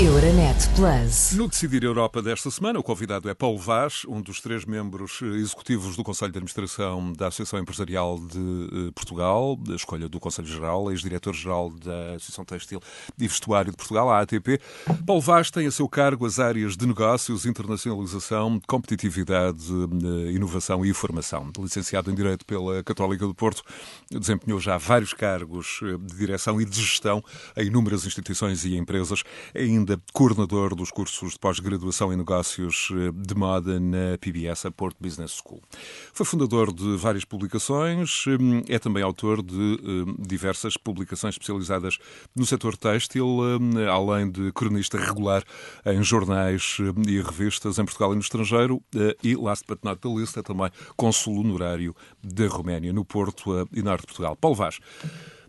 Euronet Plus. No Decidir Europa desta semana, o convidado é Paulo Vaz, um dos três membros eh, executivos do Conselho de Administração da Associação Empresarial de eh, Portugal, da escolha do Conselho Geral, ex-diretor-geral da Associação Textil e Vestuário de Portugal, a ATP. Paulo Vaz tem a seu cargo as áreas de negócios, internacionalização, competitividade, eh, inovação e formação. Licenciado em Direito pela Católica do Porto, desempenhou já vários cargos de direção e de gestão em inúmeras instituições e empresas, ainda coordenador dos cursos de pós-graduação em negócios eh, de moda na PBS, a Port Business School. Foi fundador de várias publicações, eh, é também autor de eh, diversas publicações especializadas no setor têxtil, além de cronista regular em jornais e revistas em Portugal e no estrangeiro, e, last but not the least, é também consul honorário da Roménia, no Porto e Norte de Portugal. Paulo Vaz.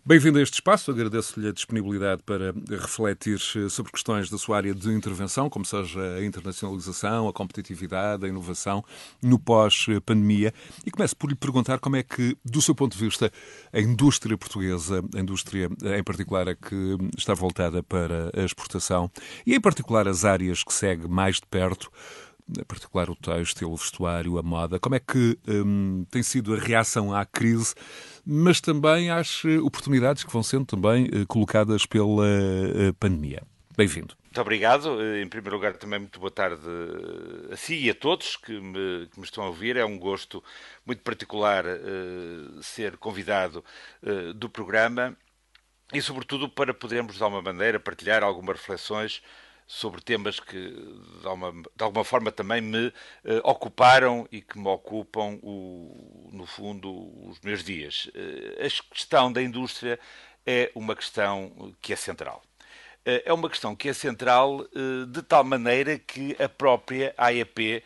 Bem-vindo a este espaço. Agradeço-lhe a disponibilidade para refletir sobre questões da sua área de intervenção, como seja a internacionalização, a competitividade, a inovação, no pós-pandemia. E começo por lhe perguntar como é que, do seu ponto de vista, a indústria portuguesa, a indústria em particular a que está voltada para a exportação, e em particular as áreas que segue mais de perto, em particular o texto, o vestuário, a moda, como é que hum, tem sido a reação à crise? Mas também às eh, oportunidades que vão sendo também eh, colocadas pela eh, pandemia. Bem-vindo. Muito obrigado. Em primeiro lugar, também muito boa tarde a si e a todos que me, que me estão a ouvir. É um gosto muito particular uh, ser convidado uh, do programa e, sobretudo, para podermos, de alguma maneira, partilhar algumas reflexões sobre temas que de alguma, de alguma forma também me uh, ocuparam e que me ocupam, o, no fundo, os meus dias. Uh, a questão da indústria é uma questão que é central. Uh, é uma questão que é central de tal maneira que a própria AEP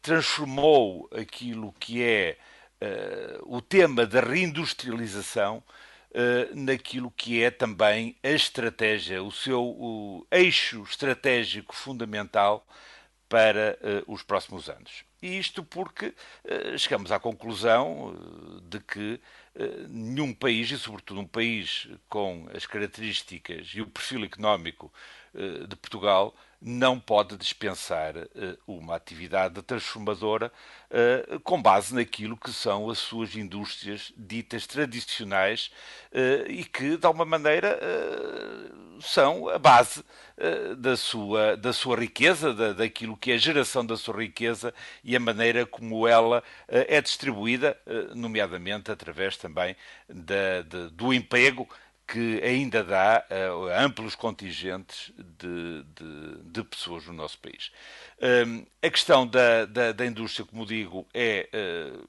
transformou aquilo que é o tema da reindustrialização eh, naquilo que é também a estratégia, o seu o eixo estratégico fundamental para uh, os próximos anos. E isto porque uh, chegamos à conclusão de que nenhum país, e sobretudo um país com as características e o perfil económico de Portugal, não pode dispensar uh, uma atividade transformadora uh, com base naquilo que são as suas indústrias ditas tradicionais e que, de alguma maneira, são a base da, sua, da sua riqueza, da, daquilo que é a geração da sua riqueza e a maneira como ela é distribuída, nomeadamente através também da, de, do emprego que ainda dá uh, amplos contingentes de, de, de, pessoas no nosso país. Um, a questão da, da, da, indústria, como digo, é uh,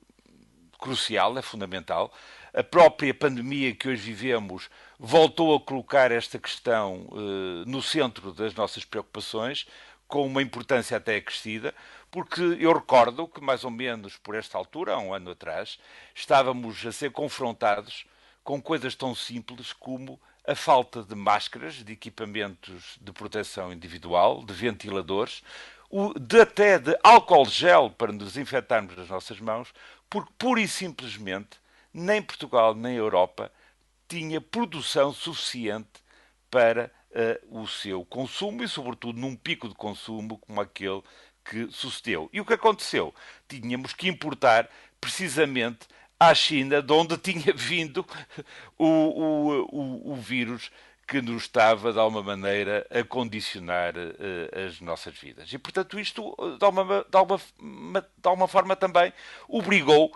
crucial, é fundamental. A própria pandemia que hoje vivemos voltou a colocar esta questão uh, no centro das nossas preocupações, com uma importância até acrescida, porque eu recordo que, mais ou menos por esta altura, há um ano atrás, estávamos a ser confrontados com coisas tão simples como a falta de máscaras, de equipamentos de proteção individual, de ventiladores, o, de até de álcool gel para nos desinfetarmos as nossas mãos, porque pura e simplesmente nem Portugal nem Europa tinha produção suficiente para uh, o seu consumo e, sobretudo, num pico de consumo como aquele que sucedeu. E o que aconteceu? Tínhamos que importar precisamente à China, de onde tinha vindo o, o, o, o vírus que nos estava, de alguma maneira, a condicionar uh, as nossas vidas. E, portanto, isto, de alguma, de alguma, de alguma forma, também obrigou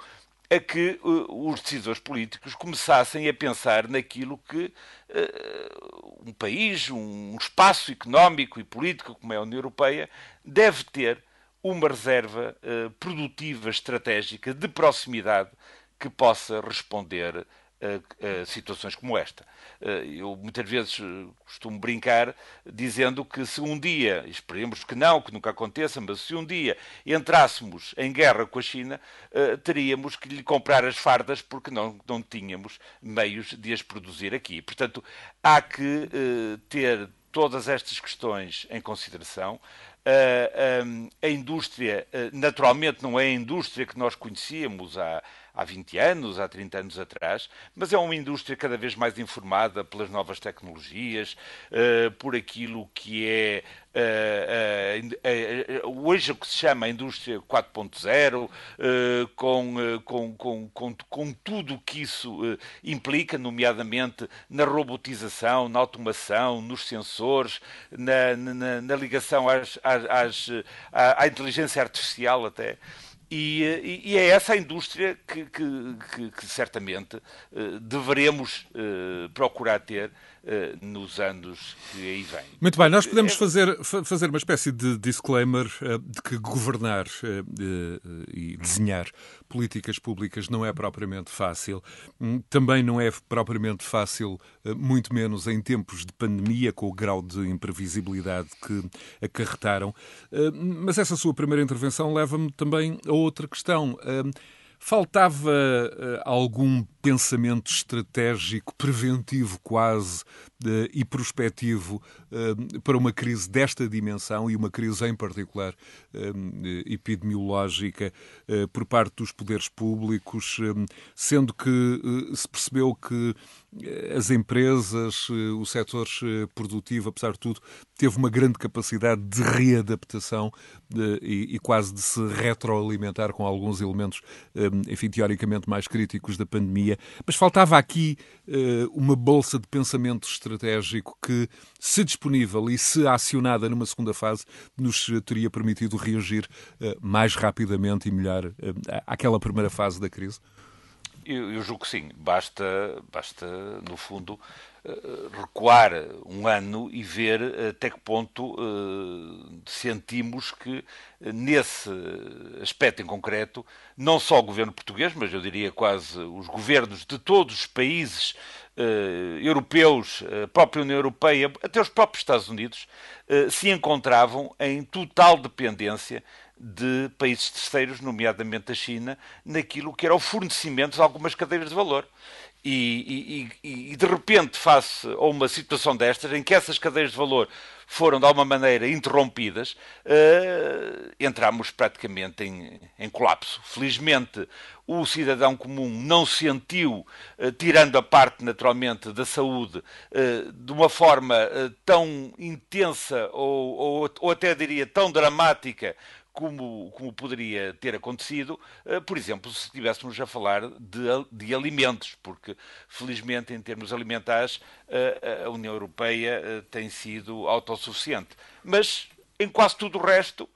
a que uh, os decisores políticos começassem a pensar naquilo que uh, um país, um espaço económico e político como é a União Europeia, deve ter uma reserva produtiva estratégica de proximidade que possa responder a, a, situações como esta. Eh, eu muitas vezes eh, costumo brincar dizendo que se um dia, esperemos que não, que nunca aconteça, mas se um dia entrássemos em guerra com a China, eh, teríamos que lhe comprar as fardas porque não, não tínhamos meios de as produzir aqui. Portanto, há que ter todas estas questões em consideração. a indústria, naturalmente, não é a indústria que nós conhecíamos há, há 20 anos, há 30 anos atrás, mas é uma indústria cada vez mais informada pelas novas tecnologias, uh, por aquilo que é uh, uh, hoje o que se chama a indústria 4.0, com, com, com, com, com tudo o que isso implica, nomeadamente na robotização, na automação, nos sensores, na, na, na ligação às, às, às, à, à inteligência artificial até. E, e, é essa a indústria que, que, que, que certamente uh, deveremos uh, procurar ter nos anos que aí vêm. Muito bem, nós podemos é... fazer, fazer uma espécie de disclaimer de que governar e desenhar políticas públicas não é propriamente fácil. Hum, também não é propriamente fácil, muito menos em tempos de pandemia, com o grau de imprevisibilidade que acarretaram. Mas essa sua primeira intervenção leva-me também a outra questão. Faltava algum pensamento estratégico, preventivo quase, uh, e prospectivo uh, para uma crise desta dimensão e uma crise em particular epidemiológica por parte dos poderes públicos, sendo que se percebeu que as empresas, o setor produtivo, apesar de tudo, teve uma grande capacidade de readaptação e quase de se retroalimentar com alguns elementos, enfim, teoricamente mais críticos da pandemia. Mas faltava aqui uma bolsa de pensamento estratégico que, se disponível e se acionada numa segunda fase, nos teria permitido reagir mais rapidamente e melhor àquela primeira fase da crise? Eu, eu julgo que sim. Basta, basta no fundo, recuar um ano e ver até que ponto uh, sentimos que, nesse aspecto em concreto, não só o governo português, mas eu diria quase os governos de todos os países europeus, a própria União Europeia, até os próprios Estados Unidos, se encontravam em total dependência de países terceiros, nomeadamente a China, naquilo que era o fornecimento de algumas cadeias de valor. E, e, e, de repente, face a uma situação destas, em que essas cadeias de valor foram de alguma maneira interrompidas, uh, entramos praticamente em, em, colapso. Felizmente, o cidadão comum não sentiu, uh, tirando a parte naturalmente da saúde, uh, de uma forma tão intensa ou, ou, ou até diria tão dramática como, como poderia ter acontecido, uh, por exemplo, se estivéssemos a falar de, de, alimentos, porque felizmente em termos alimentares uh, a União Europeia tem sido autossuficiente. Mas em quase tudo o resto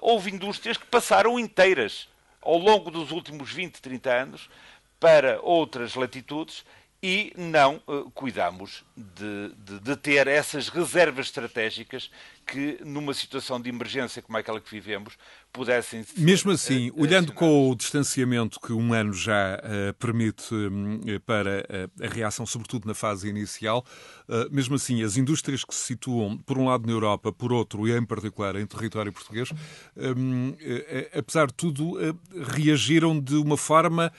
houve indústrias que passaram inteiras ao longo dos últimos 20, 30 anos para outras latitudes e não cuidamos de, de, de, ter essas reservas estratégicas que, numa situação de emergência como aquela que vivemos, pudessem. Mesmo assim, uh, olhando com o distanciamento que um ano já uh, permite um, para a reação, sobretudo na fase inicial, mesmo assim, as indústrias que se situam, por um lado na Europa, por outro, e em particular em território português, um, apesar de tudo, reagiram de uma forma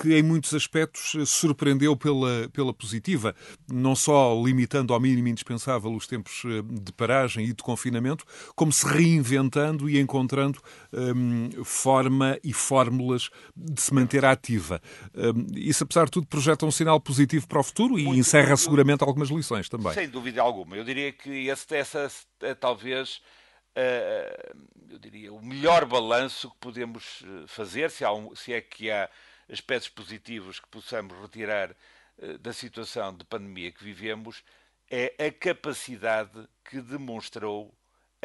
que, em muitos aspectos, surpreendeu pela, pela positiva, não só limitando ao mínimo indispensável os tempos de paragem e de confinamento, como se reinventando e encontrando hum, forma e fórmulas de se manter ativa. Hum, isso, apesar de tudo, projeta um sinal positivo para o futuro e Muito encerra seguramente algumas lições também. Sem dúvida alguma. Eu diria que esse, essa é talvez. Uh, eu diria, o melhor balanço que podemos eh, fazer, se, um, se, é que há aspectos positivos que possamos retirar da situação de pandemia que vivemos, é a capacidade que demonstrou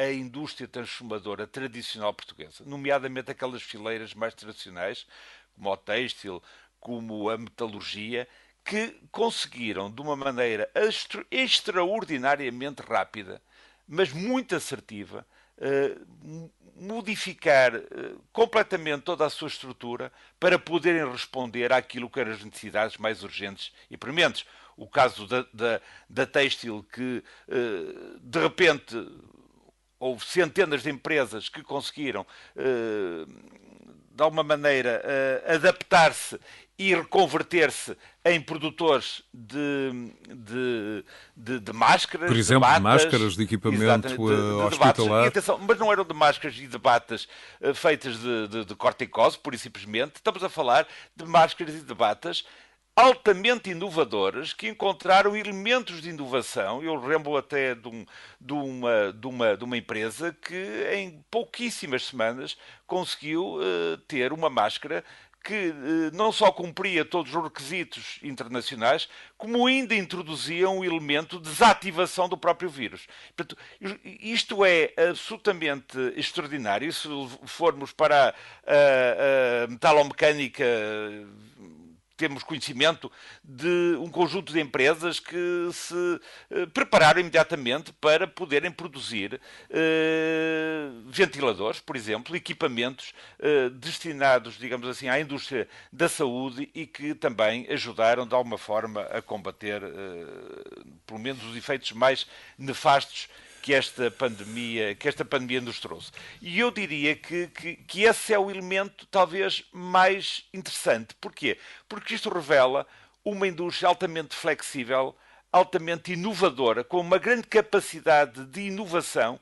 a indústria transformadora tradicional portuguesa, nomeadamente aquelas fileiras mais tradicionais, como o têxtil, como a metalurgia, que conseguiram, de uma maneira extra extraordinariamente rápida, mas muito assertiva, uh, modificar uh, completamente toda a sua estrutura para poderem responder àquilo que eram as necessidades mais urgentes e prementes. O caso da, da, da têxtil, que eh, de repente houve centenas de empresas que conseguiram, eh, de alguma maneira, eh, adaptar-se e reconverter-se em produtores de, de, de, de máscaras. Por exemplo, de, batas, máscaras de equipamento de, hospitalar. E, atenção, mas não eram de máscaras e de batas feitas de, de, de corticose, pura e simplesmente. Estamos a falar de máscaras e de batas altamente inovadoras que encontraram elementos de inovação. Eu lembro até de, um, de, uma, de, uma, de uma empresa que em pouquíssimas semanas conseguiu uh, ter uma máscara que uh, não só cumpria todos os requisitos internacionais, como ainda introduzia um elemento de desativação do próprio vírus. Portanto, isto é absolutamente extraordinário. Se formos para a, a metalomecânica temos conhecimento de um conjunto de empresas que se eh, prepararam imediatamente para poderem produzir eh, ventiladores, por exemplo, equipamentos eh, destinados, digamos assim, à indústria da saúde e que também ajudaram de alguma forma a combater, pelo menos, os efeitos mais nefastos que esta pandemia, que esta pandemia nos trouxe. E eu diria que, que, que esse é o elemento talvez mais interessante. Porquê? Porque isto revela uma indústria altamente flexível, altamente inovadora, com uma grande capacidade de inovação,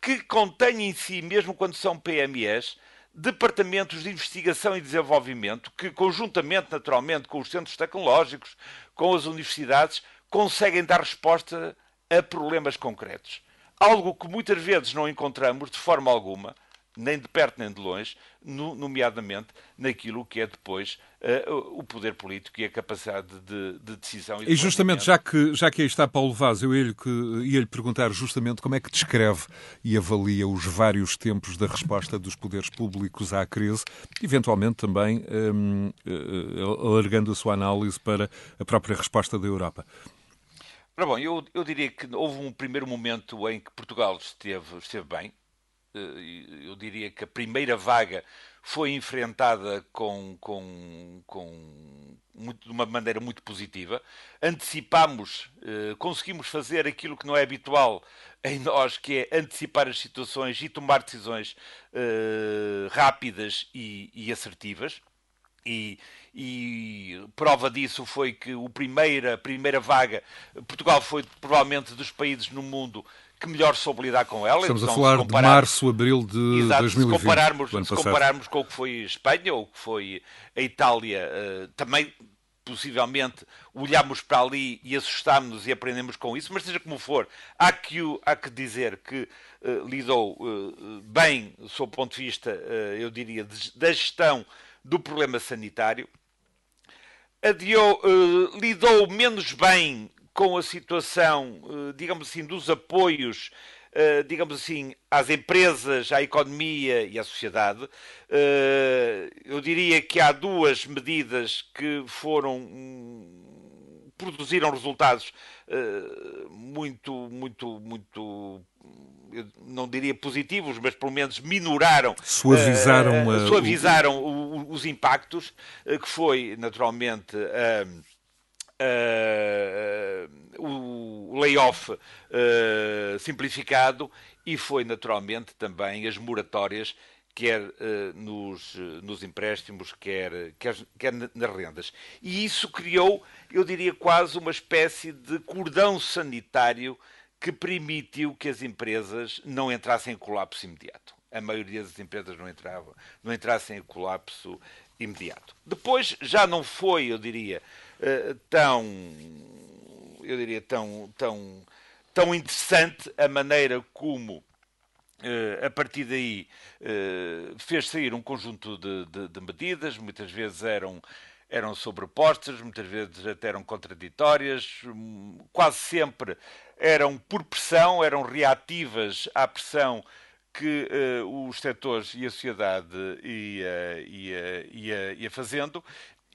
que contém em si, mesmo quando são PMEs, departamentos de investigação e desenvolvimento que, conjuntamente, naturalmente, com os centros tecnológicos, com as universidades, conseguem dar resposta a problemas concretos. Algo que muitas vezes não encontramos de forma alguma, nem de perto nem de longe, no, nomeadamente naquilo que é depois uh, o poder político e a capacidade de, de decisão. E, de e justamente, já que, já que aí está Paulo Vaz, eu ia-lhe ia perguntar justamente como é que descreve e avalia os vários tempos da resposta dos poderes públicos à crise, eventualmente também um, uh, eh, alargando a sua análise para a própria resposta da Europa. Ora bom, eu, eu diria que houve um primeiro momento em que Portugal esteve, esteve bem. Eh, eu diria que a primeira vaga foi enfrentada com, com, com muito, de uma maneira muito positiva. Antecipámos, eh, conseguimos fazer aquilo que não é habitual em nós, que é antecipar as situações e tomar decisões eh, rápidas e, e assertivas. E, e, prova disso foi que o primeira, a primeira vaga, Portugal foi provavelmente dos países no mundo que melhor soube lidar com ela. Estamos então, a falar de março, abril de Exato, 2020. Se compararmos, se compararmos com o que foi a Espanha ou o que foi a Itália, uh, também possivelmente olhámos para ali e assustámos-nos e aprendemos com isso, mas seja como for, há que, há que dizer que uh, lidou uh, bem, sob o ponto de vista, eu diria, de, da gestão do problema sanitário, adiou, uh, lidou menos bem com a situação, uh, digamos assim, dos apoios, uh, digamos assim, às empresas, à economia e à sociedade. eu diria que há duas medidas que foram hum, produziram resultados muito, muito, muito eu não diria positivos, mas pelo menos minoraram, suavizaram, uh, uh, suavizaram o, os impactos, uh, que foi naturalmente o layoff simplificado e foi naturalmente também as moratórias quer uh, nos, nos empréstimos, quer, quer, quer nas rendas. E isso criou, eu diria, quase uma espécie de cordão sanitário que permitiu que as empresas não entrassem em colapso imediato. A maioria das empresas não entrava, não entrassem em colapso imediato. Depois já não foi, eu diria, eh, tão, eu diria tão, tão, tão interessante a maneira como Uh, a partir daí uh, fez sair um conjunto de, de, de, medidas, muitas vezes eram, eram sobrepostas, muitas vezes até eram contraditórias, quase sempre eram por pressão, eram reativas à pressão que uh, os setores e a sociedade ia, ia, ia, ia fazendo.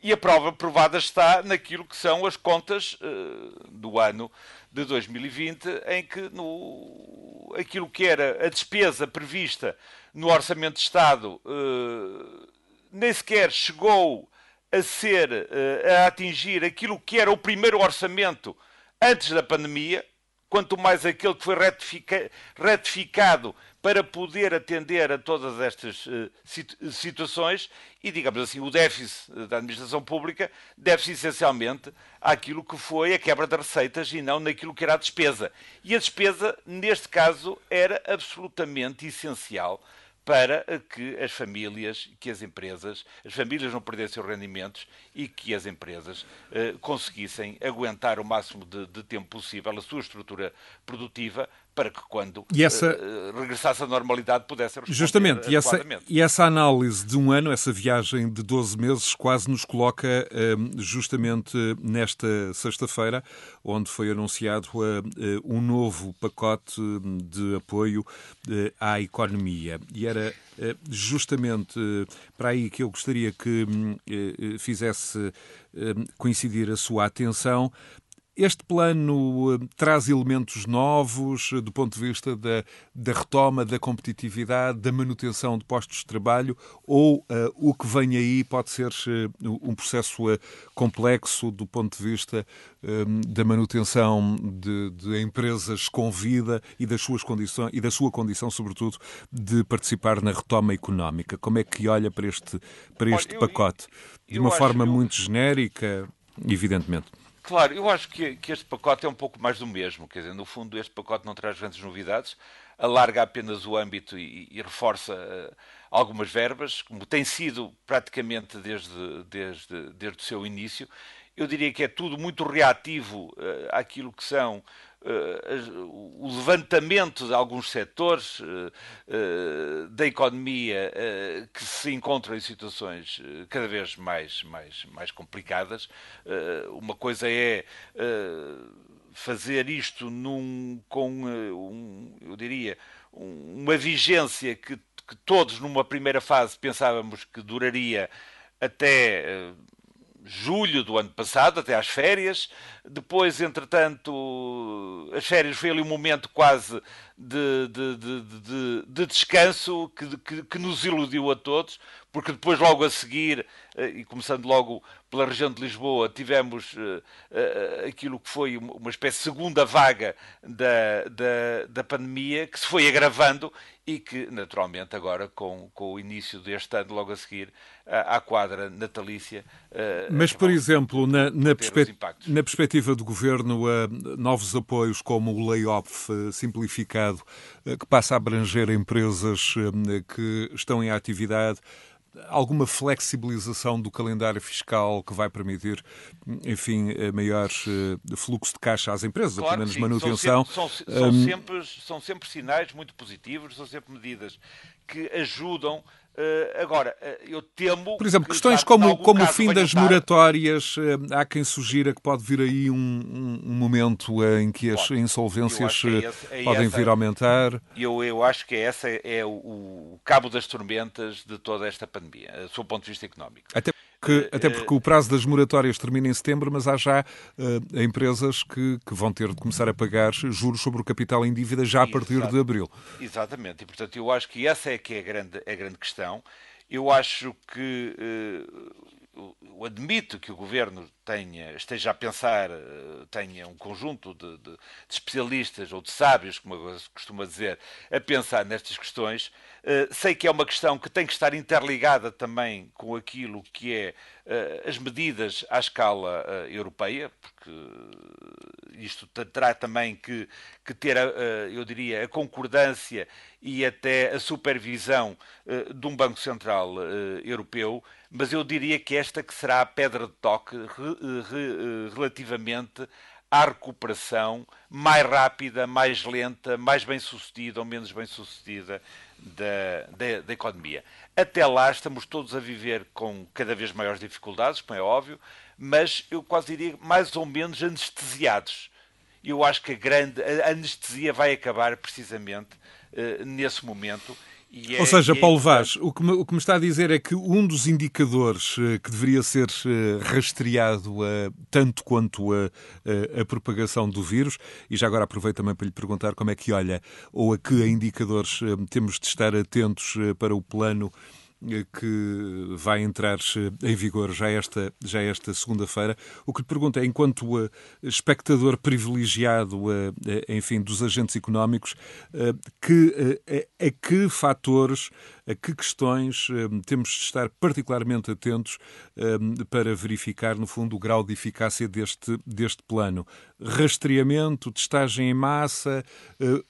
E a prova provada está naquilo que são as contas uh, do ano de 2020, em que no, aquilo que era a despesa prevista no Orçamento de Estado uh, nem sequer chegou a ser, a atingir aquilo que era o primeiro orçamento antes da pandemia, quanto mais aquele que foi retifica, retificado para poder atender a todas estas uh, situações e, digamos assim, o déficit da administração pública deve-se essencialmente àquilo que foi a quebra das receitas e não naquilo que era a despesa. E a despesa, neste caso, era absolutamente essencial para que as famílias, que as empresas, as famílias não perdessem os rendimentos e que as empresas eh, conseguissem aguentar o máximo de, de tempo possível a sua estrutura produtiva para que quando essa... uh, regressasse à normalidade pudesse responder Justamente, e essa, e essa análise de um ano, essa viagem de 12 meses, quase nos coloca uh, justamente nesta sexta-feira, onde foi anunciado uh, um novo pacote de apoio à economia. E era justamente para aí que eu gostaria que fizesse coincidir a sua atenção, este plano uh, traz elementos novos uh, do ponto de vista da, da, retoma da competitividade, da manutenção de postos de trabalho, ou uh, o que vem aí pode ser um processo complexo do ponto de vista um, da manutenção de, de, empresas com vida e das suas condições e da sua condição, sobretudo, de participar na retoma económica. Como é que olha para este, para este Olha, eu, pacote? De uma forma eu... muito genérica, evidentemente. Claro, eu acho que, que, este pacote é um pouco mais do mesmo. Quer dizer, no fundo, este pacote não traz grandes novidades, alarga apenas o âmbito e, e reforça uh, algumas verbas, como tem sido praticamente desde, desde, desde o seu início. Eu diria que é tudo muito reativo uh, àquilo que são o levantamento de alguns setores uh, da economia que se encontram em situações cada vez mais, mais, mais complicadas. uma coisa é fazer isto num, com, um, eu diria, um, uma vigência que, que todos numa primeira fase pensávamos que duraria até julho do ano passado, até às férias. Depois, entretanto, as férias foi ali um momento quase de, de, de, de descanso que, que, que, nos iludiu a todos, porque depois, logo a seguir, e começando logo pela região de Lisboa, tivemos uh, uh, aquilo que foi uma espécie de segunda vaga da, da, da pandemia, que se foi agravando e que, naturalmente, agora, com, com o início deste ano, logo a seguir, à quadra natalícia. Mas, por exemplo, na, na, perspe na, perspectiva do governo, novos apoios como o layoff simplificado, que passa a abranger empresas que estão em atividade alguma flexibilização do calendário fiscal que vai permitir, enfim, maior eh, fluxo de caixa às empresas, claro, pelo menos manutenção. São, sempre, são, são, sempre, são sempre sinais muito positivos, são sempre medidas que ajudam Uh, agora, uh, eu temo. Por exemplo, que, questões como, como o fim das moratórias, uh, há quem sugira que pode vir aí um, um, um momento em que as insolvências que é esse, é podem essa, vir a aumentar. Eu, eu acho que essa é o, o, cabo das tormentas de toda esta pandemia, do seu ponto de vista económico. Até que, até porque o prazo das moratórias termina em setembro, mas há já uh, empresas que, que, vão ter de começar a pagar juros sobre o capital em dívida já a partir Exato. de abril. Exatamente, e portanto eu acho que essa é que é a grande, a grande questão. Eu acho que uh, eu admito que o governo tenha, esteja a pensar, eh, tenha um conjunto de, de, de, especialistas ou de sábios, como eu costumo dizer, a pensar nestas questões. Uh, sei que é uma questão que tem que estar interligada também com aquilo que é uh, as medidas à escala europeia, porque isto terá também que, que ter, eu diria, a concordância e até a supervisão de um Banco Central Europeu, mas eu diria que esta que será a pedra de toque re, relativamente à recuperação mais rápida, mais lenta, mais bem sucedida ou menos bem sucedida da, da, da, economia. Até lá estamos todos a viver com cada vez maiores dificuldades, como é óbvio, mas eu quase diria mais ou menos anestesiados. Eu acho que a grande a anestesia vai acabar precisamente uh, nesse momento é, Ou seja, é Paulo Vaz, o que, me, o que, me, está a dizer é que um dos indicadores uh, que deveria ser uh, rastreado uh, tanto quanto a, a, propagação do vírus, e já agora aproveito também para lhe perguntar como é que olha, ou a que indicadores temos de estar atentos para o plano que vai entrar em vigor já esta, já esta segunda-feira. O que lhe pergunto é, enquanto espectador privilegiado, enfim, dos agentes económicos, que, a, que fatores, a que questões temos de estar particularmente atentos para verificar, no fundo, o grau de eficácia deste, deste plano? Rastreamento, testagem em massa, eh,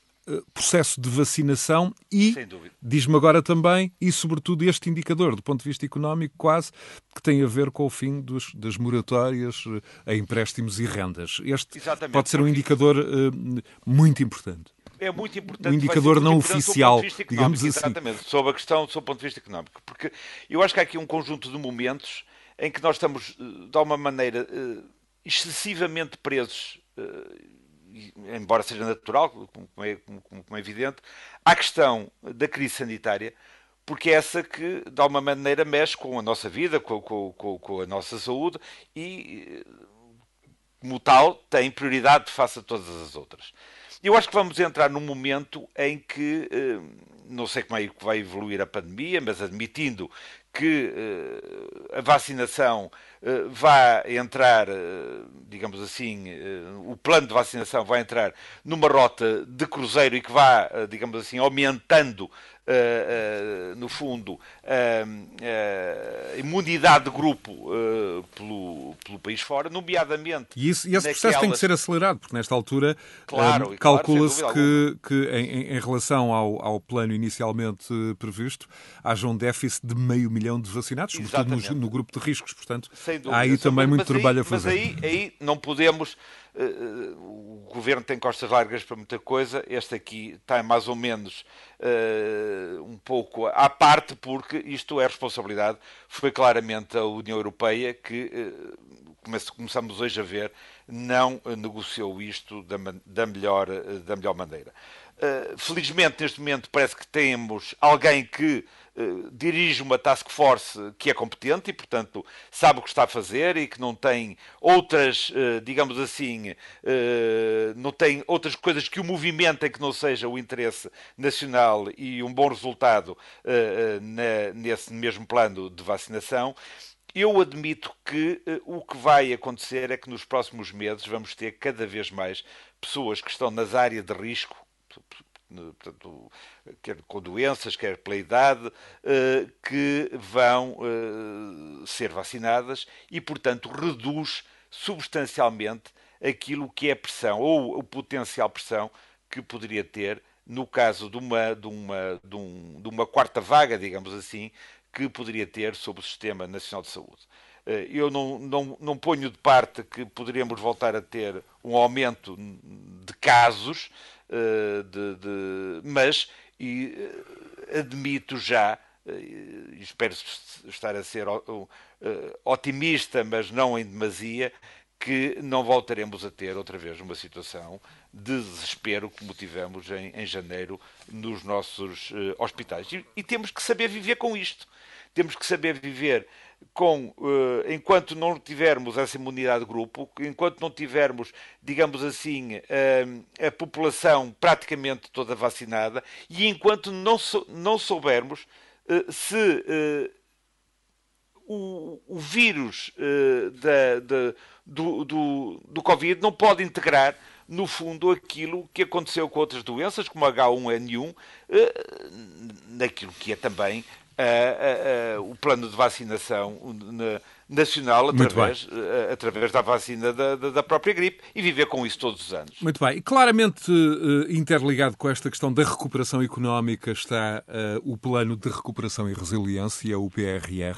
processo de vacinação e, diz-me agora também, e sobretudo este indicador, do ponto de vista económico, quase, que tem a ver com o fim dos, das moratórias eh, a empréstimos e rendas. Este Exatamente, pode ser um indicador uh, muito importante. É muito importante. Um indicador não oficial, digamos assim. Exatamente, sobre a questão do ponto de vista económico. Porque eu acho que há aqui um conjunto de momentos em que nós estamos, de alguma maneira, excessivamente presos embora seja natural, como é, como, é evidente, à questão da crise sanitária, porque é essa que, de alguma maneira, mexe com a nossa vida, com, com, com, a nossa saúde e, como tal, tem prioridade face a todas as outras. Eu acho que vamos entrar num momento em que, eh, não sei como é que vai evoluir a pandemia, mas admitindo que uh, a vacinação uh, vai entrar, uh, digamos assim, o plano de vacinação vai entrar numa rota de cruzeiro e que vá, digamos assim, aumentando Uh, uh, no fundo, uh, a imunidade de grupo pelo, pelo país fora, nomeadamente. E, isso, e esse naquelas... processo tem que ser acelerado, porque nesta altura claro, calcula-se claro, que, que em, em, relação ao, ao plano inicialmente previsto, haja um déficit de meio milhão de vacinados, sobretudo no, no, grupo de riscos. Portanto, há aí também muito trabalho aí, a fazer. Mas aí, aí não podemos Uh, o governo tem costas largas para muita coisa, este aqui está mais ou menos uh, um pouco à parte, porque isto é responsabilidade. Foi claramente a União Europeia que, uh, começamos hoje a ver, não negociou isto da, da melhor, da melhor maneira. felizmente, neste momento, parece que temos alguém que dirige uma task force que é competente e, portanto, sabe o que está a fazer e que não tem outras, uh, digamos assim, uh, não tem outras coisas que o movimentem que não seja o interesse nacional e um bom resultado nesse mesmo plano de vacinação. Eu admito que o que vai acontecer é que nos próximos meses vamos ter cada vez mais pessoas que estão nas áreas de risco, portanto, quer com doenças, quer pela idade, eh, que vão eh, ser vacinadas e, portanto, reduz substancialmente aquilo que é pressão ou o potencial pressão que poderia ter no caso de uma, de uma, de um, de uma quarta vaga, digamos assim, que poderia ter sobre o Sistema Nacional de Saúde. Eh, eu não, não, não ponho de parte que poderíamos voltar a ter um aumento de casos, de, de, mas e, eh, admito já, e espero estar a ser otimista, mas não em demasia, que não voltaremos a ter outra vez uma situação de desespero como tivemos em, em janeiro nos nossos hospitais. E, e, temos que saber viver com isto. Temos que saber viver com, uh, enquanto não tivermos essa imunidade de grupo, enquanto não tivermos, digamos assim, uh, a população praticamente toda vacinada e enquanto não, sou, não soubermos uh, se o, o, vírus da, da, do, do, do Covid não pode integrar no fundo, aquilo que aconteceu com outras doenças, como H1N1, naquilo que é também o plano de vacinação nacional através, através da vacina da, da, própria gripe e viver com isso todos os anos. Muito bem. E claramente uh, interligado com esta questão da recuperação económica está uh, o Plano de Recuperação e Resiliência, o PRR,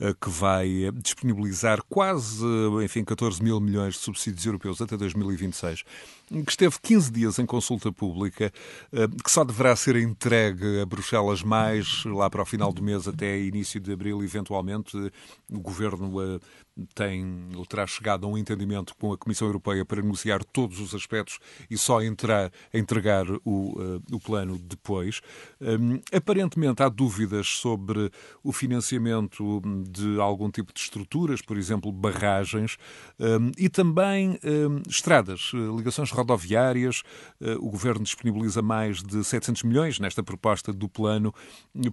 uh, que vai disponibilizar quase, enfim, 14 mil milhões de subsídios europeus até 2026 que esteve 15 dias em consulta pública, eh, que só deverá ser entregue a Bruxelas mais lá para o final do mês, até início de abril, eventualmente. O governo tem ou terá chegado a um entendimento com a Comissão Europeia para negociar todos os aspectos e só entrar, entregar o, o plano depois. Um, aparentemente há dúvidas sobre o financiamento de algum tipo de estruturas, por exemplo, barragens, um, e também um, estradas, ligações rodoviárias. Uh, o Governo disponibiliza mais de 700 milhões nesta proposta do plano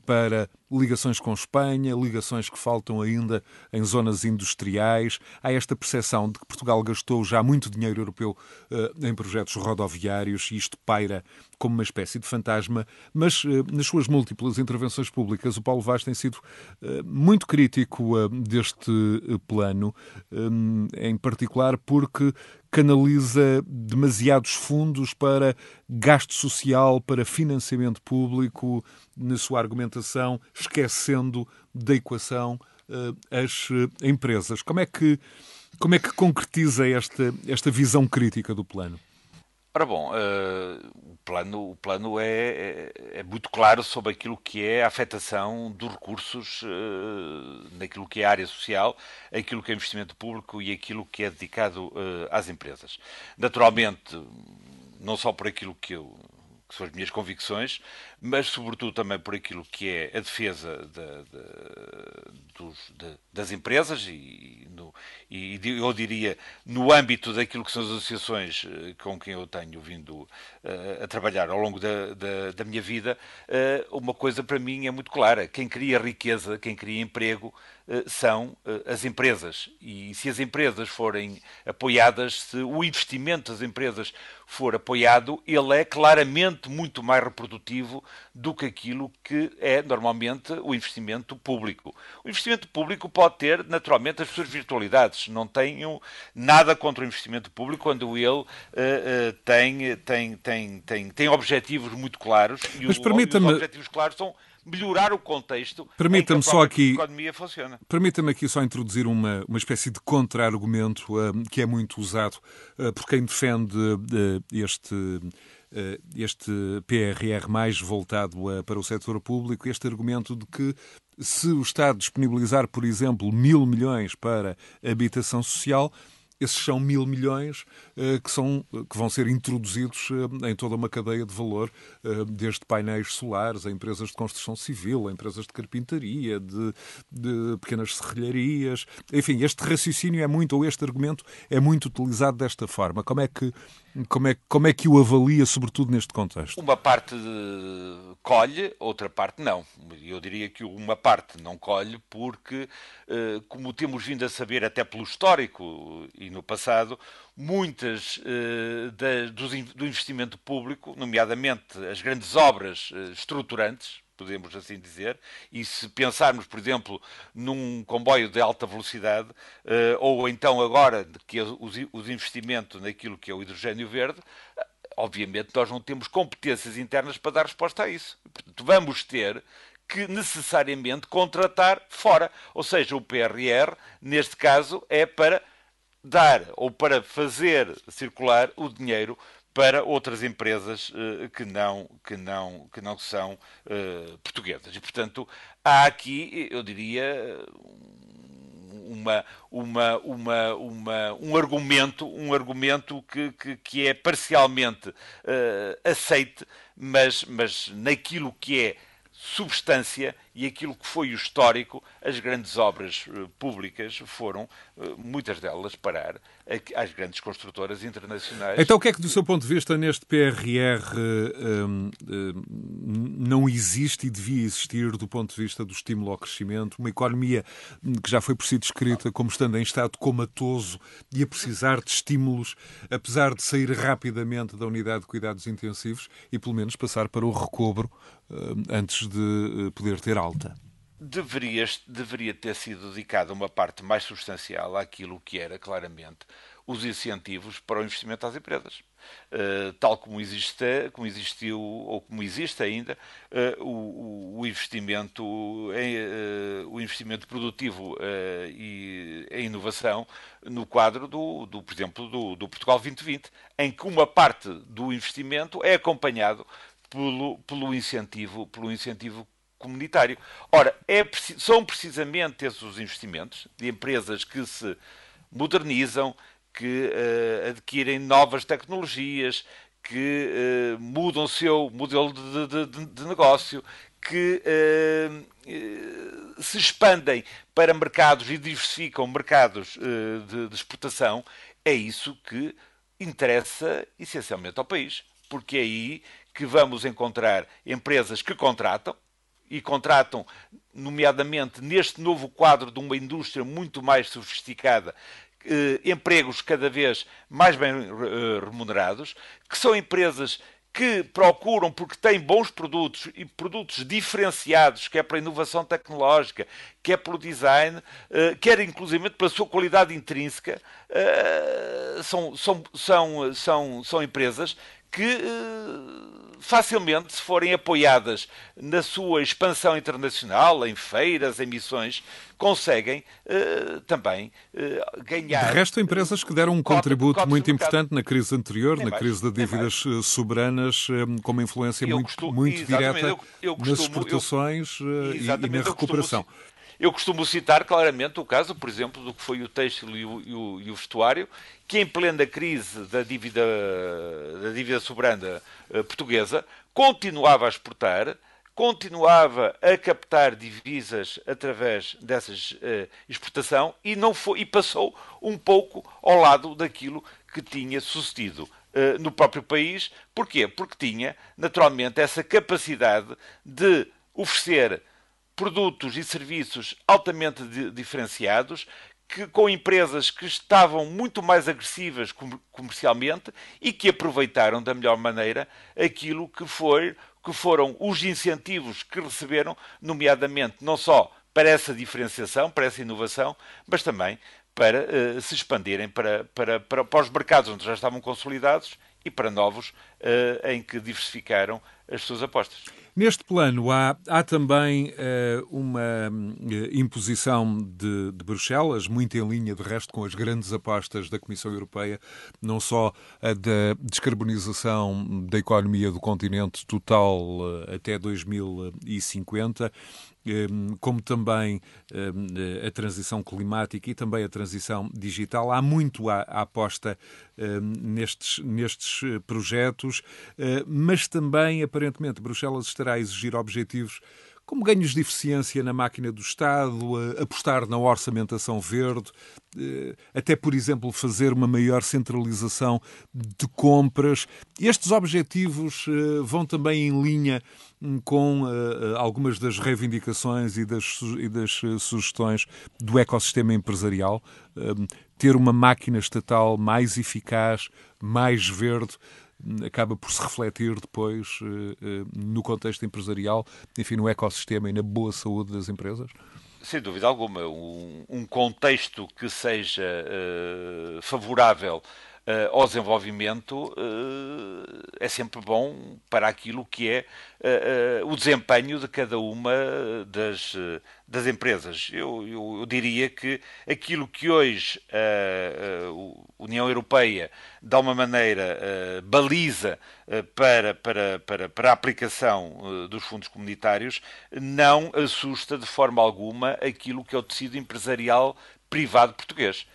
para ligações com Espanha, ligações que faltam ainda em zonas industriais. Há esta percepção de que Portugal gastou já muito dinheiro europeu uh, em projetos rodoviários e isto paira como uma espécie de fantasma, mas uh, nas suas múltiplas intervenções públicas o Paulo Vaz tem sido uh, muito crítico deste plano, um, em particular porque canaliza demasiados fundos para gasto social, para financiamento público, na sua argumentação, esquecendo da equação as uh, empresas. Como é que como é que concretiza esta, esta visão crítica do plano? Ora bom, uh, o plano, o plano é, é, é, muito claro sobre aquilo que é a afetação dos recursos uh, naquilo que é a área social, aquilo que é investimento público e aquilo que é dedicado uh, às empresas. Naturalmente, não só por aquilo que eu que são as minhas convicções, mas sobretudo também por aquilo que é a defesa de, de, dos, das empresas e, no, e, eu diria no âmbito daquilo que são as associações eh, com quem eu tenho vindo uh, a trabalhar ao longo da, minha vida, uh, uma coisa para mim é muito clara: quem cria riqueza, quem cria emprego, são as empresas. E se as empresas forem apoiadas, se o investimento das empresas for apoiado, ele é claramente muito mais reprodutivo do que aquilo que é normalmente o investimento público. O investimento público pode ter, naturalmente, as suas virtualidades. Não tenho nada contra o investimento público quando ele uh, uh, tem, tem, tem, tem, tem objetivos muito claros e, Mas o, e os objetivos claros são melhorar o contexto permita-me só aqui economia funciona. Permita-me aqui só introduzir uma, uma espécie de contra-argumento uh, que é muito usado uh, por quem defende uh, este este PRR mais voltado para o setor público, este argumento de que se o Estado disponibilizar, por exemplo, mil milhões para habitação social, esses são mil milhões uh, que, são, que vão ser introduzidos uh, em toda uma cadeia de valor, desde painéis solares a empresas de construção civil, a empresas de carpintaria, de, de, pequenas serralharias. Enfim, este raciocínio é muito, ou este argumento é muito utilizado desta forma. Como é que como é, como é que o avalia, sobretudo neste contexto? Uma parte colhe, outra parte não. Eu diria que uma parte não colhe porque, eh, como temos vindo a saber até pelo histórico e no passado, muitas eh, do investimento público, nomeadamente as grandes obras eh, estruturantes, podemos assim dizer, e se pensarmos, por exemplo, num comboio de alta velocidade, uh, ou então agora que os investimentos naquilo que é o hidrogênio verde, obviamente nós não temos competências internas para dar resposta a isso. Portanto, vamos ter que necessariamente contratar fora. Ou seja, o PRR, neste caso, é para dar ou para fazer circular o dinheiro para outras empresas uh, que, não, que, não, que não são uh, portuguesas. E, portanto, há aqui, eu diria, uma, uma, uma, uma, um argumento, um argumento que, que, que é parcialmente uh, aceite, mas, mas naquilo que é substância e aquilo que foi o histórico, as grandes obras uh, públicas foram, uh, muitas delas, parar às grandes construtoras internacionais. Então, o que é que, do seu ponto de vista, neste PRR um, um, não existe e devia existir do ponto de vista do estímulo ao crescimento? Uma economia que já foi por si descrita como estando em estado comatoso e a precisar de estímulos, apesar de sair rapidamente da unidade de cuidados intensivos e, pelo menos, passar para o recobro um, antes de poder ter alta? Deveria, deveria ter sido dedicada uma parte mais substancial àquilo que era claramente os incentivos para o investimento às empresas. Uh, tal como, existe, como existiu ou como existe ainda uh, o, o, investimento em, uh, o investimento produtivo e a inovação no quadro do, do por exemplo do, do Portugal 2020 em que uma parte do investimento é acompanhado pelo, pelo incentivo pelo incentivo comunitário. Ora, é, são precisamente esses os investimentos de empresas que se modernizam, que uh, adquirem novas tecnologias, que uh, mudam o seu modelo de, de, de negócio, que uh, se expandem para mercados e diversificam mercados de, de exportação, é isso que interessa essencialmente ao país. Porque é aí que vamos encontrar empresas que contratam, e contratam, nomeadamente neste novo quadro de uma indústria muito mais sofisticada, eh, empregos cada vez mais bem eh, remunerados, que são empresas que procuram, porque têm bons produtos e produtos diferenciados, quer para a inovação tecnológica, quer pelo design, eh, quer inclusive pela sua qualidade intrínseca, eh, são, são, são, são, são empresas que eh, facilmente, se forem apoiadas na sua expansão internacional, em feiras, em missões, conseguem uh, também uh, ganhar. De resto, empresas que deram um contributo muito importante na crise anterior, na crise de dívidas soberanas, com uma influência muito, costumo, muito direta eu, eu costumo, nas exportações eu, e, e, na recuperação. Eu costumo citar claramente o caso, por exemplo, do que foi o têxtil e o, e o, e o vestuário, que em plena crise da dívida, da dívida soberana uh, portuguesa, continuava a exportar, continuava a captar divisas através dessa uh, exportação e, não foi, e passou um pouco ao lado daquilo que tinha sucedido uh, no próprio país. Porquê? Porque tinha, naturalmente, essa capacidade de oferecer produtos e serviços altamente diferenciados, que, com empresas que estavam muito mais agressivas comercialmente e que aproveitaram da melhor maneira aquilo que, foi, que foram os incentivos que receberam, nomeadamente não só para essa diferenciação, para essa inovação, mas também para uh, se expandirem para, para, para, para, os mercados onde já estavam consolidados e para novos uh, em que diversificaram as suas apostas. Neste plano, há, há também uh, uma uh, imposição de, de, Bruxelas, muito em linha, de resto, com as grandes apostas da Comissão Europeia, não só a da descarbonização da economia do continente total uh, até 2050, Ehm, como também ehm, a transição climática e também a transição digital. Há muito a, aposta ehm, nestes, nestes eh, projetos, eh, mas também, aparentemente, Bruxelas estará a exigir objetivos como ganhos de eficiência na máquina do Estado, apostar na orçamentação verde, eh, até, por exemplo, fazer uma maior centralização de compras. Estes objetivos eh, vão também em linha hum, com eh, algumas das reivindicações e das, e das sugestões do ecossistema empresarial. Hum, ter uma máquina estatal mais eficaz, mais verde, acaba por se refletir depois eh, eh, no contexto empresarial, enfim, no ecossistema e na boa saúde das empresas? Sem dúvida alguma. Um, um contexto que seja uh, favorável uh, ao desenvolvimento uh, é sempre bom para aquilo que é uh, o desempenho de cada uma das, das empresas. Eu, eu, eu, diria que aquilo que hoje a União Europeia, de alguma maneira, baliza para, para, para, para a aplicação dos fundos comunitários, não assusta de forma alguma aquilo que é o tecido empresarial privado português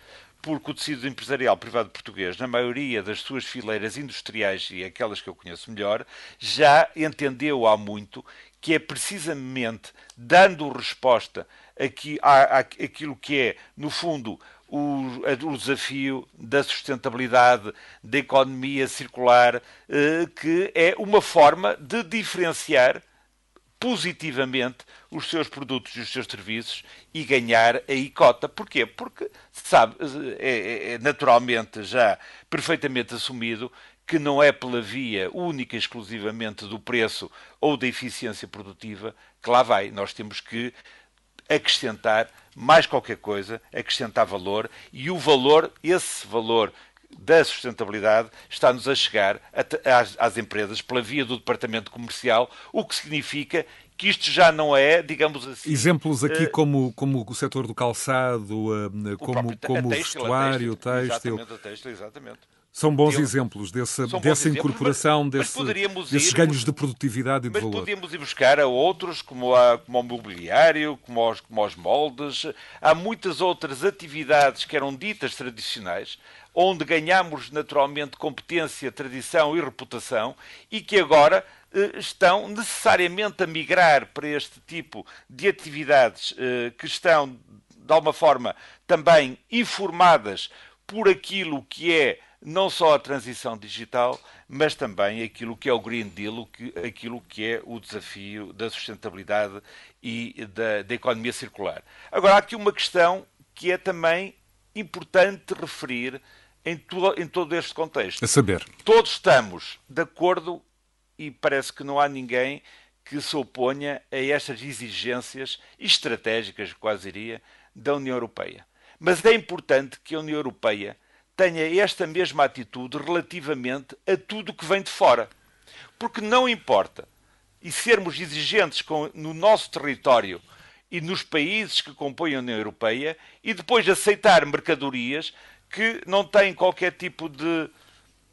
porque o tecido empresarial privado português, na maioria das suas fileiras industriais e aquelas que eu conheço melhor, já entendeu há muito que é precisamente dando resposta aqui, à, àquilo que é, no fundo, o, o, desafio da sustentabilidade, da economia circular, eh, que é uma forma de diferenciar positivamente os seus produtos e os seus serviços e ganhar a icota. Porquê? Porque, sabe, é, é, é naturalmente já perfeitamente assumido que não é pela via única e exclusivamente do preço ou da eficiência produtiva que lá vai. Nós temos que acrescentar mais qualquer coisa, acrescentar valor e o valor, esse valor da sustentabilidade está-nos a chegar às, às, empresas pela via do departamento comercial, o que significa que isto já não é, digamos assim. Exemplos aqui uh, como, como o setor do calçado, uh, como, o, como o vestuário, o têxtil. Exatamente, o têxtil, exatamente. São bons exemplos dessa, bons dessa exemplos, incorporação, mas, desse, desses ir, ganhos de produtividade e de mas valor. Mas podíamos ir buscar a outros, como, a, como o mobiliário, como os, como moldes. Há muitas outras atividades que eram ditas tradicionais, onde ganhamos naturalmente competência, tradição e reputação, e que agora eh, estão necessariamente a migrar para este tipo de atividades eh, que estão, de alguma forma, também informadas por aquilo que é não só a transição digital, mas também aquilo que é o Green Deal, aquilo que é o desafio da sustentabilidade e da, da economia circular. Agora, há aqui uma questão que é também importante referir em, em todo este contexto. A saber. Todos estamos de acordo e parece que não há ninguém que se oponha a estas exigências estratégicas, quase iria, da União Europeia. Mas é importante que a União Europeia tenha esta mesma atitude relativamente a tudo que vem de fora. Porque não importa e sermos exigentes com, no nosso território e nos países que compõem a União Europeia e depois aceitar mercadorias que não têm qualquer tipo de,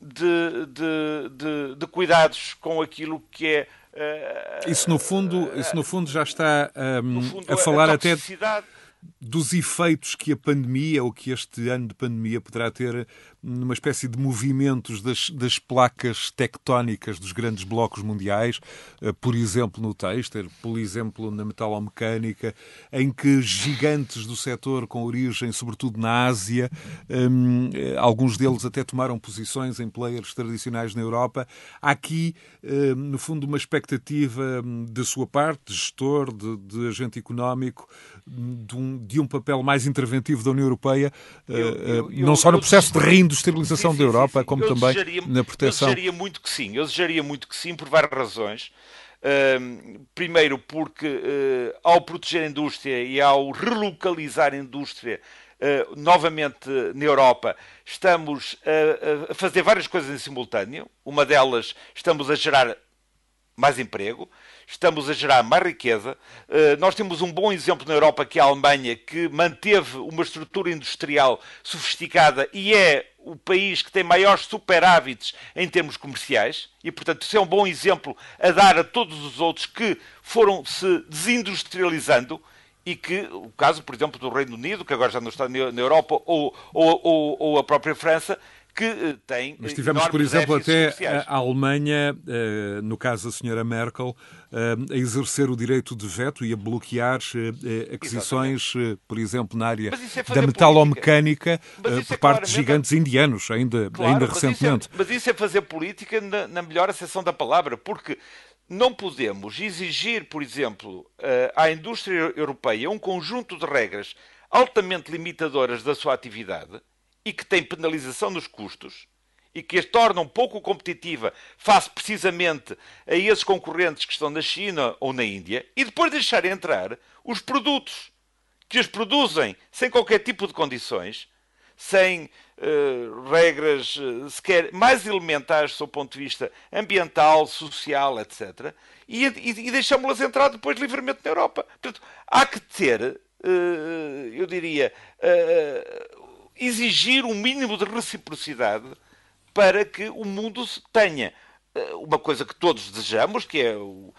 de, de, de, de cuidados com aquilo que é. Uh, isso, no fundo, uh, isso no fundo já está um, fundo, a falar a até dos efeitos que a pandemia ou que este ano de pandemia poderá ter numa espécie de movimentos das, das placas tectónicas dos grandes blocos mundiais, eh, por exemplo no têxtil, por exemplo na metalomecânica, em que gigantes do setor com origem sobretudo na Ásia, um, eh, alguns deles até tomaram posições em players tradicionais na Europa. Há aqui, um, no fundo, uma expectativa hum, da sua parte, de gestor, de, de agente económico, de um, de um, papel mais interventivo da União Europeia, eu, eu, eu, não só no processo de reindustrialização sim, sim, da Europa, como também desejaria, na proteção. Eu desejaria muito que sim, eu desejaria muito que sim, por várias razões. Uh, primeiro, porque uh, ao proteger a indústria e ao relocalizar a indústria uh, novamente na Europa, estamos a, a fazer várias coisas em simultâneo. Uma delas, estamos a gerar mais emprego estamos a gerar mais riqueza. Eh, nós temos um bom exemplo na Europa, que é a Alemanha, que manteve uma estrutura industrial sofisticada e é o país que tem maiores superávites em termos comerciais. E, portanto, isso é um bom exemplo a dar a todos os outros que foram se desindustrializando e que, o caso, por exemplo, do Reino Unido, que agora já não está na Europa, ou, ou, ou, ou a própria França, que eh, tem. Mas tivemos, por exemplo, até a Alemanha, eh, no caso da senhora Merkel, eh, a exercer o direito de veto e a bloquear aquisições, Exatamente. por exemplo, na área é da metalomecânica por parte de gigantes indianos, ainda, claro, ainda recentemente. Mas isso, é, mas isso é fazer política na, na melhor acessão da palavra, porque não podemos exigir, por exemplo, à indústria europeia um conjunto de regras altamente limitadoras da sua atividade e que tem penalização nos custos e que as tornam pouco competitiva face precisamente a esses concorrentes que estão na China ou na Índia e depois deixar entrar os produtos que os produzem sem qualquer tipo de condições, sem uh, regras uh, sequer mais elementares do seu ponto de vista ambiental, social, etc. E, e, e deixamos-las entrar depois livremente na Europa. Portanto, há que ter, uh, eu diria, exigir um mínimo de reciprocidade para que o mundo tenha. Eh, uma coisa que todos desejamos, que é o,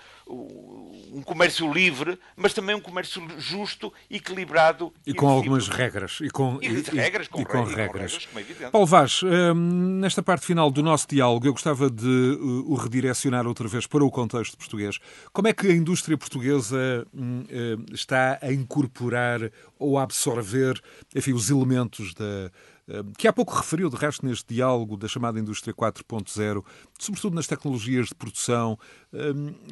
um comércio livre, mas também um comércio justo, equilibrado e, e com algumas regras e com, e, e regras, com, e com regras. regras como é evidente. Paulo Vaz, hum, nesta parte final do nosso diálogo, eu gostava de uh, o redirecionar outra vez para o contexto português. Como é que a indústria portuguesa hum, uh, está a incorporar ou a absorver, enfim, os elementos da que há pouco referiu, de resto, neste diálogo da chamada indústria 4.0, sobretudo nas tecnologias de produção,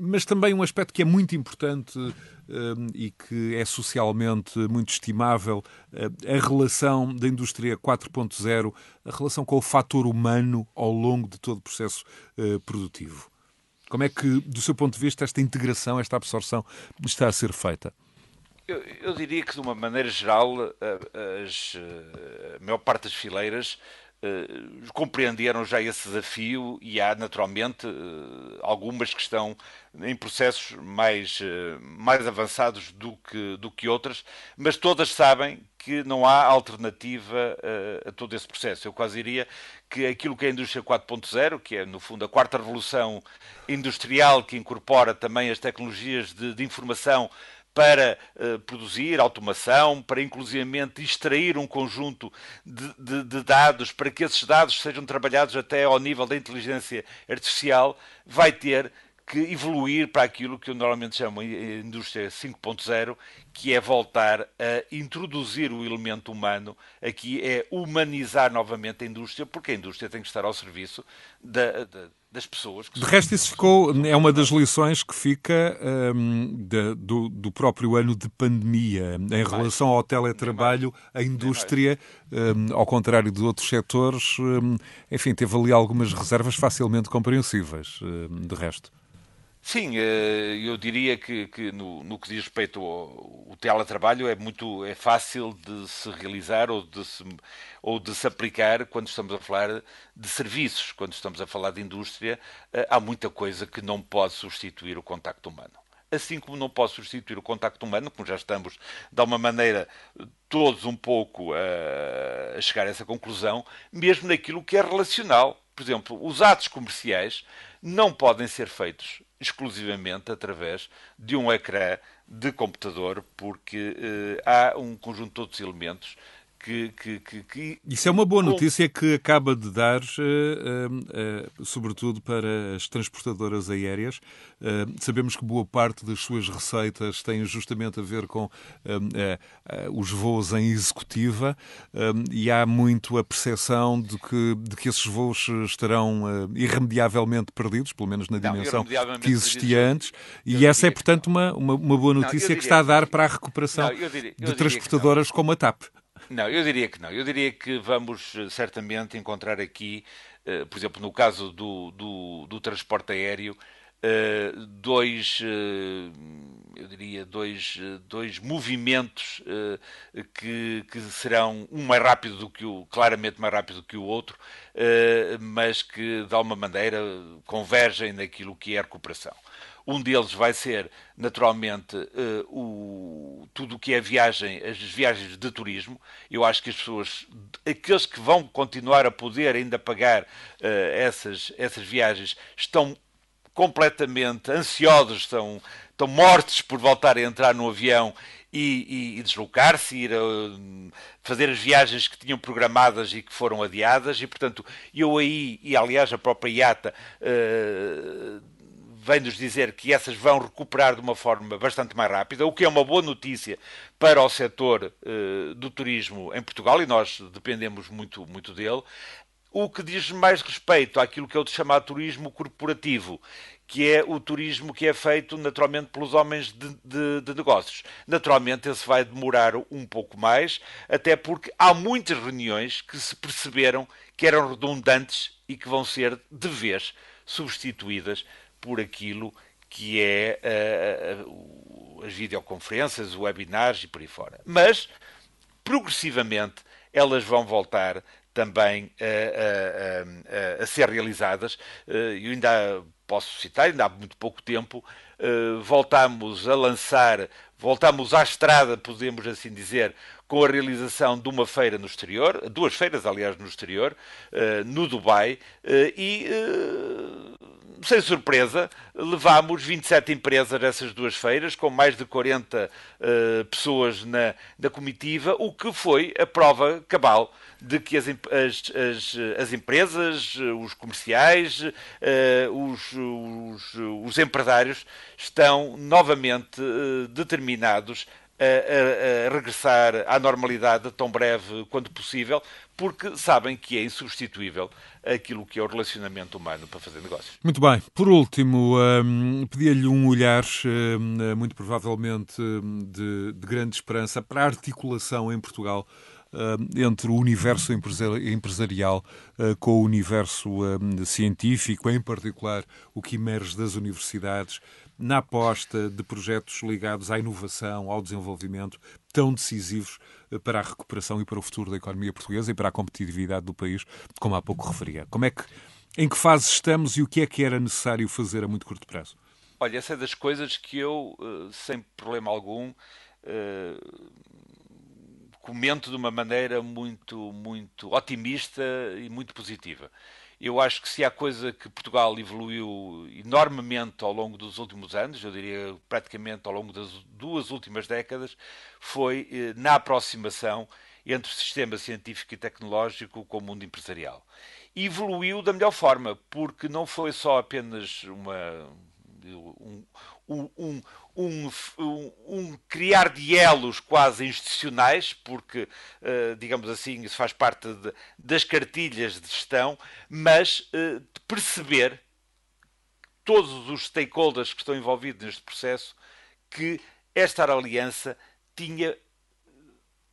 mas também um aspecto que é muito importante e que é socialmente muito estimável, a relação da indústria 4.0, a relação com o fator humano ao longo de todo o processo eh, produtivo. Como é que, do seu ponto de vista, esta integração, esta absorção está a ser feita? Eu, eu, diria que, de uma maneira geral, a, as, a maior parte das fileiras Uh, compreenderam já esse desafio e há naturalmente uh, algumas que estão em processos mais, uh, mais avançados do que, do que outras, mas todas sabem que não há alternativa a todo esse processo. Eu quase diria que aquilo que é a indústria 4.0, que é no fundo a quarta revolução industrial que incorpora também as tecnologias de, de informação para uh, produzir automação, para inclusivamente extrair um conjunto de, de, de, dados, para que esses dados sejam trabalhados até ao nível da inteligência artificial, vai ter que evoluir para aquilo que eu normalmente chamo de indústria 5.0, que é voltar a introduzir o elemento humano, aqui é humanizar novamente a indústria, porque a indústria tem que estar ao serviço da, da das pessoas. de resto, isso ficou, é uma das lições que fica um, de, do, do, próprio ano de pandemia. Em relação ao teletrabalho, a indústria, um, ao contrário de outros setores, um, enfim, teve ali algumas reservas facilmente compreensíveis, de resto. Sim, eh, eu diria que, que no, no, que diz respeito ao, ao teletrabalho é muito é fácil de se realizar ou de se, ou de se aplicar quando estamos a falar de serviços, quando estamos a falar de indústria, eh, há muita coisa que não pode substituir o contacto humano. Assim como não pode substituir o contacto humano, como já estamos de alguma maneira todos um pouco a, a chegar a essa conclusão, mesmo naquilo que é relacional. Por exemplo, os atos comerciais não podem ser feitos exclusivamente através de um ecrã de computador, porque uh, há um conjunto de outros elementos que, que, que, que, Isso é uma boa notícia que acaba de dar, uh, uh, uh, sobretudo para as transportadoras aéreas. sabemos que boa parte das suas receitas tem justamente a ver com os voos em executiva e há muito a percepção de que, de que esses voos estarão irremediavelmente perdidos, pelo menos na dimensão Não, que existia antes. E essa é, portanto, uma, uma, boa notícia Não, que está a dar para a recuperação Não, diria, de transportadoras como a TAP. Não, eu diria que não. Eu diria que vamos eh, certamente encontrar aqui, uh, por exemplo, no caso do, do, do transporte aéreo, uh, dois, eu diria, dois, dois movimentos que, que serão um mais rápido do que o, claramente mais rápido do que o outro, mas que de alguma maneira convergem naquilo que é a recuperação. Um deles vai ser, naturalmente, uh, o, tudo o que é viagem, as viagens de turismo. Eu acho que as pessoas, aqueles que vão continuar a poder ainda pagar uh, essas, essas viagens, estão completamente ansiosos, estão, estão mortos por voltar a entrar no avião e, e, e deslocar-se, ir a, fazer as viagens que tinham programadas e que foram adiadas, e portanto, eu aí, e aliás a própria IATA uh, vem-nos dizer que essas vão recuperar de uma forma bastante mais rápida, o que é uma boa notícia para o setor uh, do turismo em Portugal, e nós dependemos muito, muito dele. O que diz mais respeito àquilo que é o chamado turismo corporativo, que é o turismo que é feito naturalmente pelos homens de, de, de, negócios. Naturalmente, esse vai demorar um pouco mais, até porque há muitas reuniões que se perceberam que eram redundantes e que vão ser de vez substituídas por aquilo que é uh, as videoconferências, webinars e por aí fora. Mas, progressivamente, elas vão voltar também a, a, a, a ser realizadas. Eu ainda posso citar, ainda há muito pouco tempo, voltámos a lançar, voltámos à estrada, podemos assim dizer, com a realização de uma feira no exterior, duas feiras, aliás, no exterior, no Dubai, e sem surpresa, levámos 27 empresas nessas duas feiras, com mais de 40 uh, pessoas na, na comitiva, o que foi a prova cabal de que as, as, as, as empresas, os comerciais, uh, os, os, os, empresários estão novamente uh, determinados a, a, regressar à normalidade tão breve quanto possível, porque sabem que é insubstituível aquilo que é o relacionamento humano para fazer negócios. Muito bem. Por último, um, pedia-lhe um olhar, um, muito provavelmente de, de grande esperança, para a articulação em Portugal entre o universo empresarial com o universo científico, em particular o que emerge das universidades, na aposta de projetos ligados à inovação, ao desenvolvimento, tão decisivos para a recuperação e para o futuro da economia portuguesa e para a competitividade do país, como há pouco referia. Como é que, em que fase estamos e o que é que era necessário fazer a muito curto prazo? Olha, essa é das coisas que eu, eh, sem problema algum, eh, comento de uma maneira muito, muito otimista e muito positiva. Eu acho que se há coisa que Portugal evoluiu enormemente ao longo dos últimos anos, eu diria praticamente ao longo das duas últimas décadas, foi eh, na aproximação entre o sistema científico e tecnológico com o mundo empresarial. Evoluiu da melhor forma, porque não foi só apenas uma, um, um, um, um, criar de elos quase institucionais, porque, uh, digamos assim, isso faz parte de, das cartilhas de gestão, mas de perceber todos os stakeholders que estão envolvidos neste processo que esta aliança tinha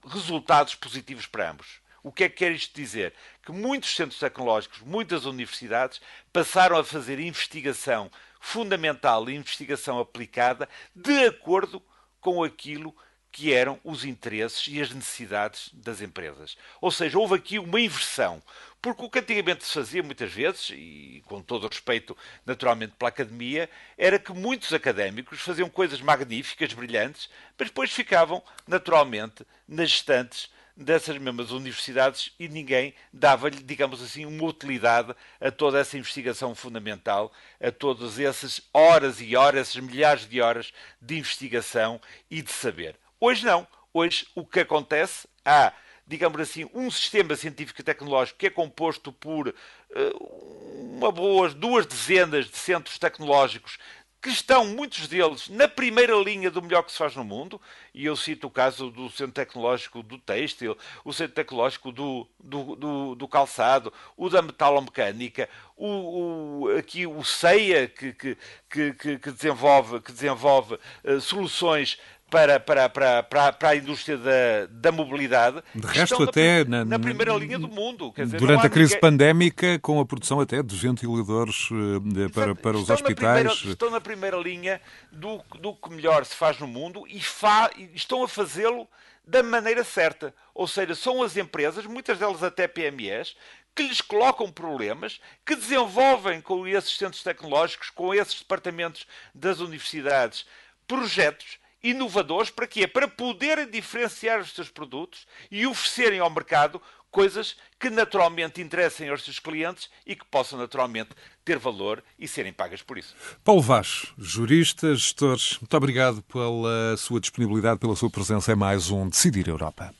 resultados positivos para ambos. O que é que quer isto dizer? Que muitos centros tecnológicos, muitas universidades passaram a fazer investigação fundamental e investigação aplicada de acordo com aquilo que eram os interesses e as necessidades das empresas. Ou seja, houve aqui uma inversão. Porque o que antigamente se fazia muitas vezes, e com todo o respeito naturalmente pela academia, era que muitos académicos faziam coisas magníficas, brilhantes, mas depois ficavam naturalmente nas estantes dessas mesmas universidades e ninguém dava-lhe, digamos assim, uma utilidade a toda essa investigação fundamental, a todas essas horas e horas, essas milhares de horas de investigação e de saber. Hoje não. Hoje o que acontece, há, digamos assim, um sistema científico e tecnológico que é composto por uh, uma boas duas dezenas de centros tecnológicos que estão, muitos deles, na primeira linha do melhor que se faz no mundo, e eu cito o caso do Centro Tecnológico do Têxtil, o Centro Tecnológico do, do, do, do Calçado, o da Metalomecânica, o, o, aqui o CEIA, que, que, que, que desenvolve, que desenvolve uh, soluções para, para, para, para, para a indústria da, da mobilidade. De resto, até na, na, primeira linha do mundo. Dizer, durante a crise ninguém... pandémica, com a produção até de ventiladores uh, para, para os hospitais. Na primeira, estão na primeira linha do, do que melhor se faz no mundo e fa, estão a fazê-lo da maneira certa. Ou seja, são as empresas, muitas delas até PMEs, que lhes colocam problemas, que desenvolvem com esses centros tecnológicos, com esses departamentos das universidades, projetos inovadores para quê? Para poderem diferenciar os seus produtos e oferecerem ao mercado coisas que naturalmente interessem aos seus clientes e que possam naturalmente ter valor e serem pagas por isso. Paulo Vaz, jurista, gestor, muito obrigado pela sua disponibilidade, pela sua presença em mais um Decidir Europa.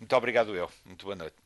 Muito obrigado eu. Muito boa noite.